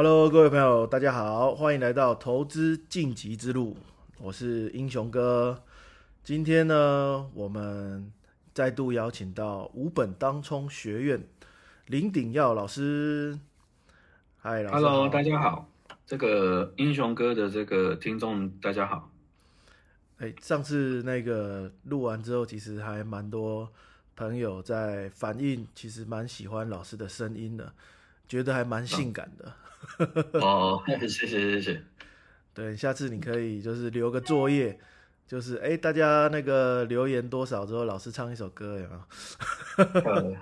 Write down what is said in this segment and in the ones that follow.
Hello，各位朋友，大家好，欢迎来到投资晋级之路，我是英雄哥。今天呢，我们再度邀请到五本当冲学院林鼎耀老师。嗨，老师。Hello，大家好，这个英雄哥的这个听众大家好。哎，上次那个录完之后，其实还蛮多朋友在反映，其实蛮喜欢老师的声音的，觉得还蛮性感的。哦，谢谢谢谢。对，下次你可以就是留个作业，就是哎，大家那个留言多少之后，老师唱一首歌，有没有？呃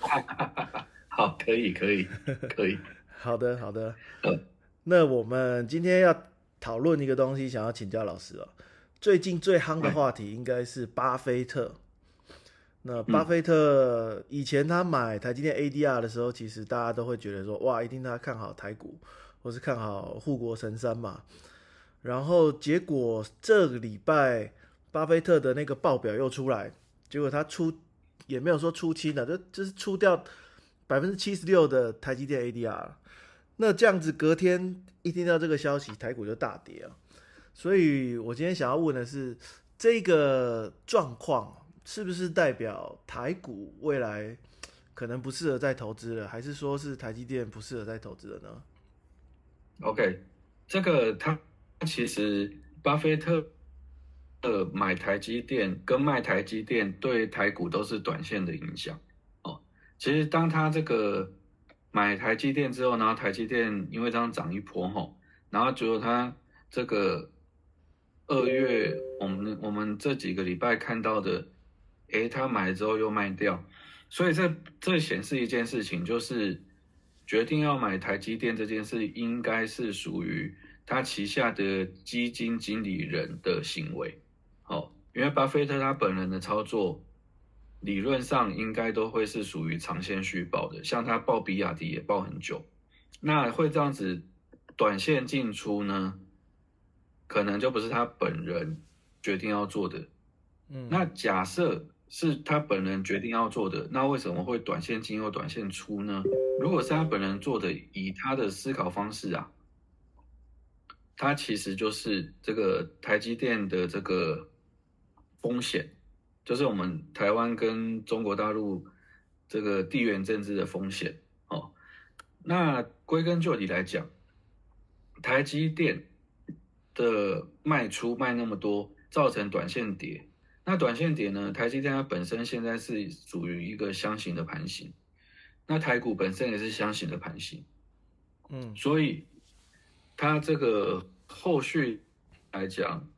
好，可以可以可以。好的，好的嗯。那我们今天要讨论一个东西，想要请教老师哦。最近最夯的话题应该是巴菲特。那巴菲特以前他买台积电 ADR 的时候，其实大家都会觉得说，哇，一定他看好台股，或是看好护国神山嘛。然后结果这个礼拜巴菲特的那个报表又出来，结果他出也没有说出清了，就就是出掉百分之七十六的台积电 ADR。那这样子隔天一听到这个消息，台股就大跌啊。所以我今天想要问的是，这个状况是不是代表台股未来可能不适合再投资了，还是说是台积电不适合再投资了呢？OK，这个他其实巴菲特呃买台积电跟卖台积电对台股都是短线的影响哦。其实当他这个买台积电之后，然后台积电因为这样涨一波吼，然后结果他这个二月我们我们这几个礼拜看到的，诶，他买了之后又卖掉，所以这这显示一件事情，就是决定要买台积电这件事，应该是属于他旗下的基金经理人的行为。哦，因为巴菲特他本人的操作，理论上应该都会是属于长线续报的，像他报比亚迪也报很久，那会这样子短线进出呢？可能就不是他本人决定要做的。嗯，那假设是他本人决定要做的，那为什么会短线进又短线出呢？如果是他本人做的，以他的思考方式啊，他其实就是这个台积电的这个风险，就是我们台湾跟中国大陆这个地缘政治的风险哦。那归根究底来讲，台积电的卖出卖那么多，造成短线跌。那短线跌呢？台积电它本身现在是属于一个箱型的盘形，那台股本身也是箱型的盘形，嗯所以它这个后续来讲，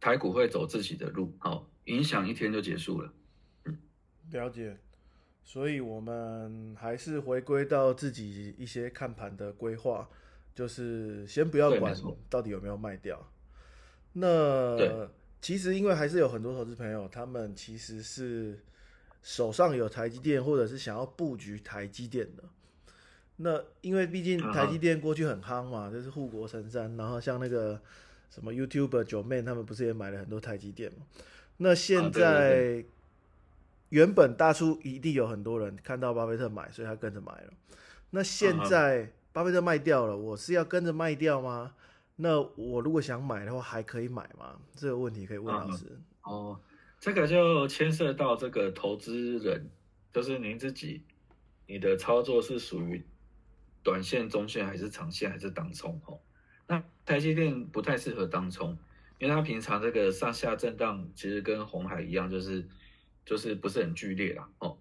台股会走自己的路，好，影响一天就结束了。了解。所以我们还是回归到自己一些看盘的规划，就是先不要管到底有没有卖掉。那对其实因为还是有很多投资朋友，他们其实是手上有台积电，或者是想要布局台积电的。那因为毕竟台积电过去很夯嘛，就是护国神山，然后像那个什么 YouTuber 九妹他们不是也买了很多台积电嘛？那现在原本大叔一定有很多人看到巴菲特买，所以他跟着买了。那现在巴菲特卖掉了，我是要跟着卖掉吗？那我如果想买的话，还可以买吗？这个问题可以问老师。哦，这个就牵涉到这个投资人，就是您自己，你的操作是属于短线、中线还是长线还是当冲？哦，那台积电不太适合当冲，因为它平常这个上下震荡其实跟红海一样，就是就是不是很剧烈啦。哦，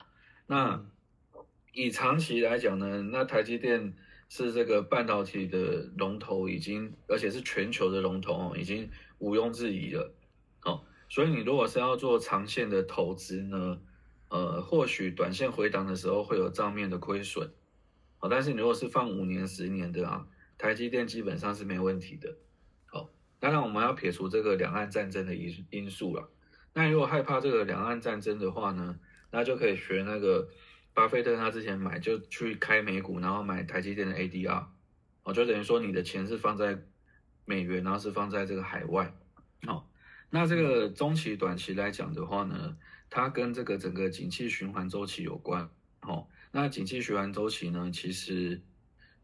那嗯以长期来讲呢，那台积电是这个半导体的龙头，已经而且是全球的龙头哦，已经毋庸置疑了。哦，所以你如果是要做长线的投资呢，呃，或许短线回档的时候会有账面的亏损，好、但是你如果是放五年、十年的啊，台积电基本上是没问题的。好、当然我们要撇除这个两岸战争的因因素了。那如果害怕这个两岸战争的话呢，那就可以学那个巴菲特他之前买就去开美股，然后买台积电的 ADR，哦，就等于说你的钱是放在美元，然后是放在这个海外，哦，那这个中期、短期来讲的话呢，它跟这个整个景气循环周期有关，哦，那景气循环周期呢，其实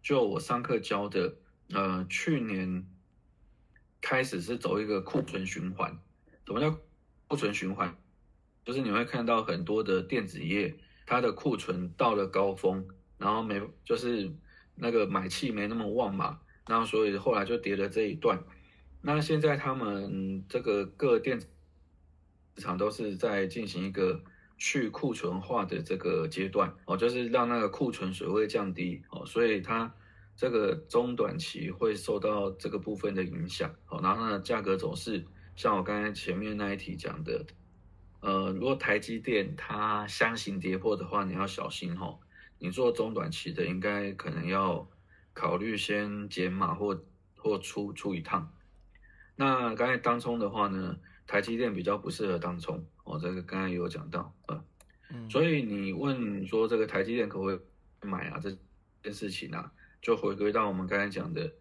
就我上课教的，呃，去年开始是走一个库存循环。什么叫库存循环？就是你会看到很多的电子业，它的库存到了高峰，然后没就是那个买气没那么旺嘛，然后所以后来就跌了这一段。那现在他们这个各电子厂都是在进行一个去库存化的这个阶段哦，就是让那个库存水位降低哦，所以它这个中短期会受到这个部分的影响哦，然后呢价格走势。像我刚才前面那一题讲的，呃，如果台积电它箱型跌破的话，你要小心哦。你做中短期的，应该可能要考虑先减码或或出出一趟。那刚才当冲的话呢，台积电比较不适合当冲哦，这个刚才有讲到啊。所以你问说这个台积电可不可以买啊？这件事情啊，就回归到我们刚才讲的。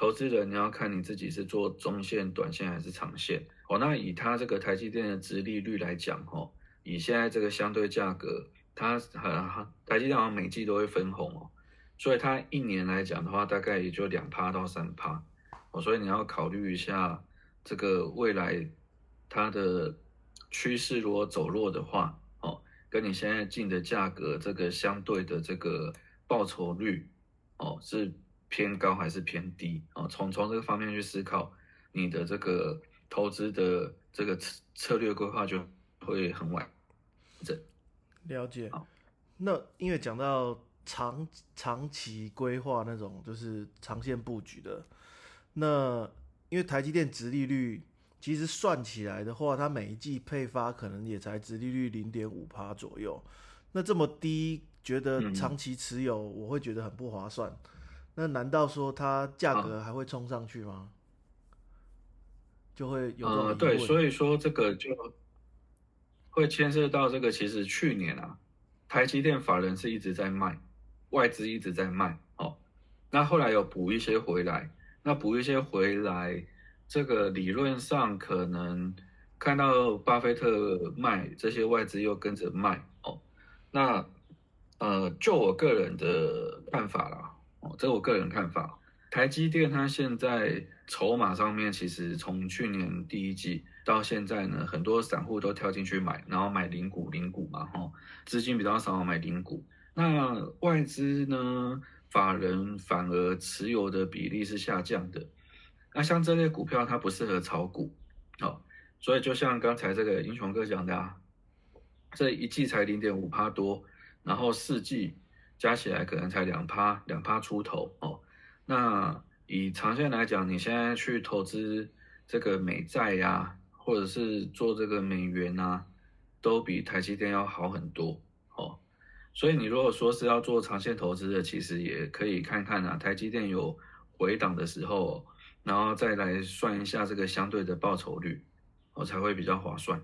投资人你要看你自己是做中线、短线还是长线哦。那以它这个台积电的殖利率来讲，哦，以现在这个相对价格，它很台积电好像每季都会分红哦，所以它一年来讲的话，大概也就两趴到三趴哦。所以你要考虑一下这个未来它的趋势如果走弱的话，哦，跟你现在进的价格这个相对的这个报酬率，哦是。偏高还是偏低啊？从从这个方面去思考，你的这个投资的这个策策略规划就会很完整。了解。那因为讲到长长期规划那种，就是长线布局的，那因为台积电殖利率其实算起来的话，它每一季配发可能也才殖利率零点五趴左右。那这么低，觉得长期持有我会觉得很不划算。那难道说它价格还会冲上去吗？就会有呃，对，所以说这个就会牵涉到这个。其实去年啊，台积电法人是一直在卖，外资一直在卖哦。那后来有补一些回来，那补一些回来，这个理论上可能看到巴菲特卖，这些外资又跟着卖哦。那呃，就我个人的看法啦。哦，这是我个人看法。台积电它现在筹码上面，其实从去年第一季到现在呢，很多散户都跳进去买，然后买零股零股嘛，哈，资金比较少买零股。那外资呢，法人反而持有的比例是下降的。那像这类股票，它不适合炒股，哦，所以就像刚才这个英雄哥讲的啊，这一季才零点五趴多，然后四季。加起来可能才两趴两趴出头哦，那以长线来讲，你现在去投资这个美债呀，或者是做这个美元啊，都比台积电要好很多哦。所以你如果说是要做长线投资的，其实也可以看看啊，台积电有回档的时候，然后再来算一下这个相对的报酬率，哦才会比较划算。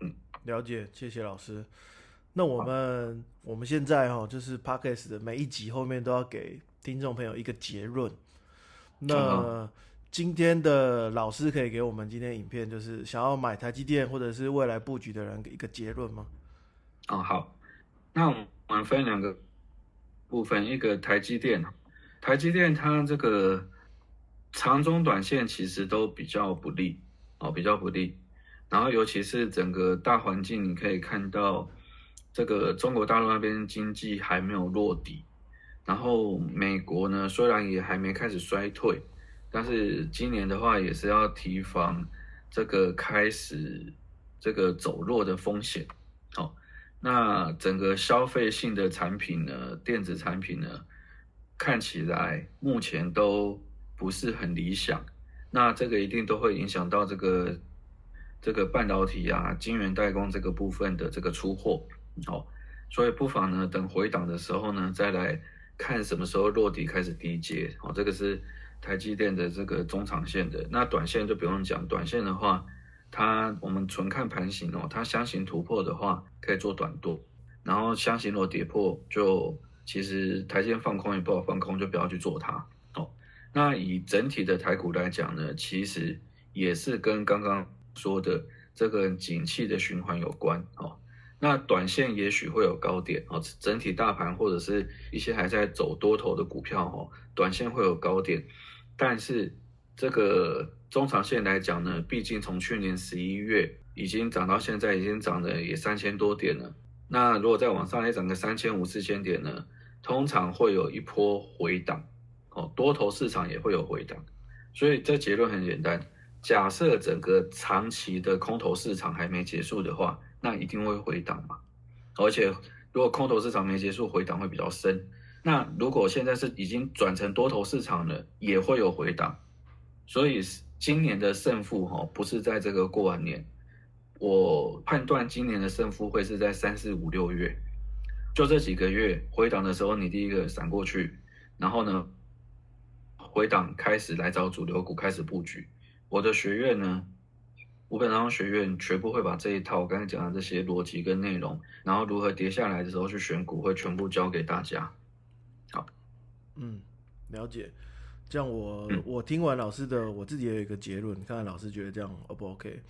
嗯，了解，谢谢老师。那我们我们现在哈，就是 podcast 的每一集后面都要给听众朋友一个结论。那今天的老师可以给我们今天影片，就是想要买台积电或者是未来布局的人一个结论吗？哦，好。那我们分两个部分，一个台积电，台积电它这个长中短线其实都比较不利哦，比较不利。然后尤其是整个大环境，你可以看到。这个中国大陆那边经济还没有落底，然后美国呢虽然也还没开始衰退，但是今年的话也是要提防这个开始这个走弱的风险。好，那整个消费性的产品呢，电子产品呢，看起来目前都不是很理想。那这个一定都会影响到这个这个半导体啊、晶圆代工这个部分的这个出货。好，所以不妨呢，等回档的时候呢，再来看什么时候落底开始低接。好，这个是台积电的这个中长线的。那短线就不用讲，短线的话，它我们纯看盘形哦，它箱型突破的话可以做短多，然后箱型如果跌破，就其实台积电放空也不好放空，就不要去做它。哦，那以整体的台股来讲呢，其实也是跟刚刚说的这个景气的循环有关哦。那短线也许会有高点哦，整体大盘或者是一些还在走多头的股票哦，短线会有高点，但是这个中长线来讲呢，毕竟从去年十一月已经涨到现在，已经涨了也三千多点了。那如果再往上再涨个三千五四千点呢，通常会有一波回档哦，多头市场也会有回档，所以这结论很简单，假设整个长期的空头市场还没结束的话。那一定会回档嘛，而且如果空头市场没结束，回档会比较深。那如果现在是已经转成多头市场了，也会有回档。所以今年的胜负哈，不是在这个过完年，我判断今年的胜负会是在三四五六月，就这几个月回档的时候，你第一个闪过去，然后呢，回档开始来找主流股开始布局。我的学院呢？五本商学院全部会把这一套我刚才讲的这些逻辑跟内容，然后如何跌下来的时候去选股，会全部教给大家。好，嗯，了解。这样我 我听完老师的，我自己也有一个结论，看看老师觉得这样 O 不 OK？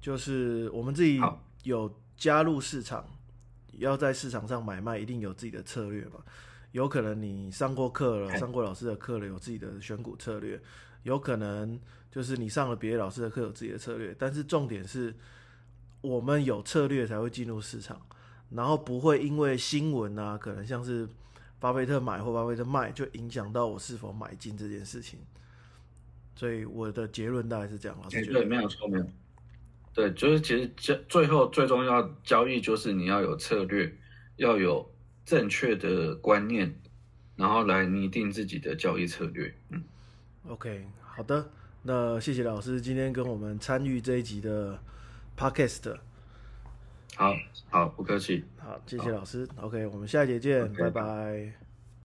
就是我们自己有加入市场，要在市场上买卖，一定有自己的策略嘛。有可能你上过课了，上过老师的课了，有自己的选股策略，有可能。就是你上了别的老师的课，有自己的策略，但是重点是，我们有策略才会进入市场，然后不会因为新闻啊，可能像是巴菲特买或巴菲特卖，就影响到我是否买进这件事情。所以我的结论大概是这样。对，没有错，没有。对，就是其实交最后最重要交易就是你要有策略，要有正确的观念，然后来拟定自己的交易策略。嗯，OK，好的。那谢谢老师今天跟我们参与这一集的 podcast。好好，不客气。好，谢谢老师。OK，我们下一节见，拜拜。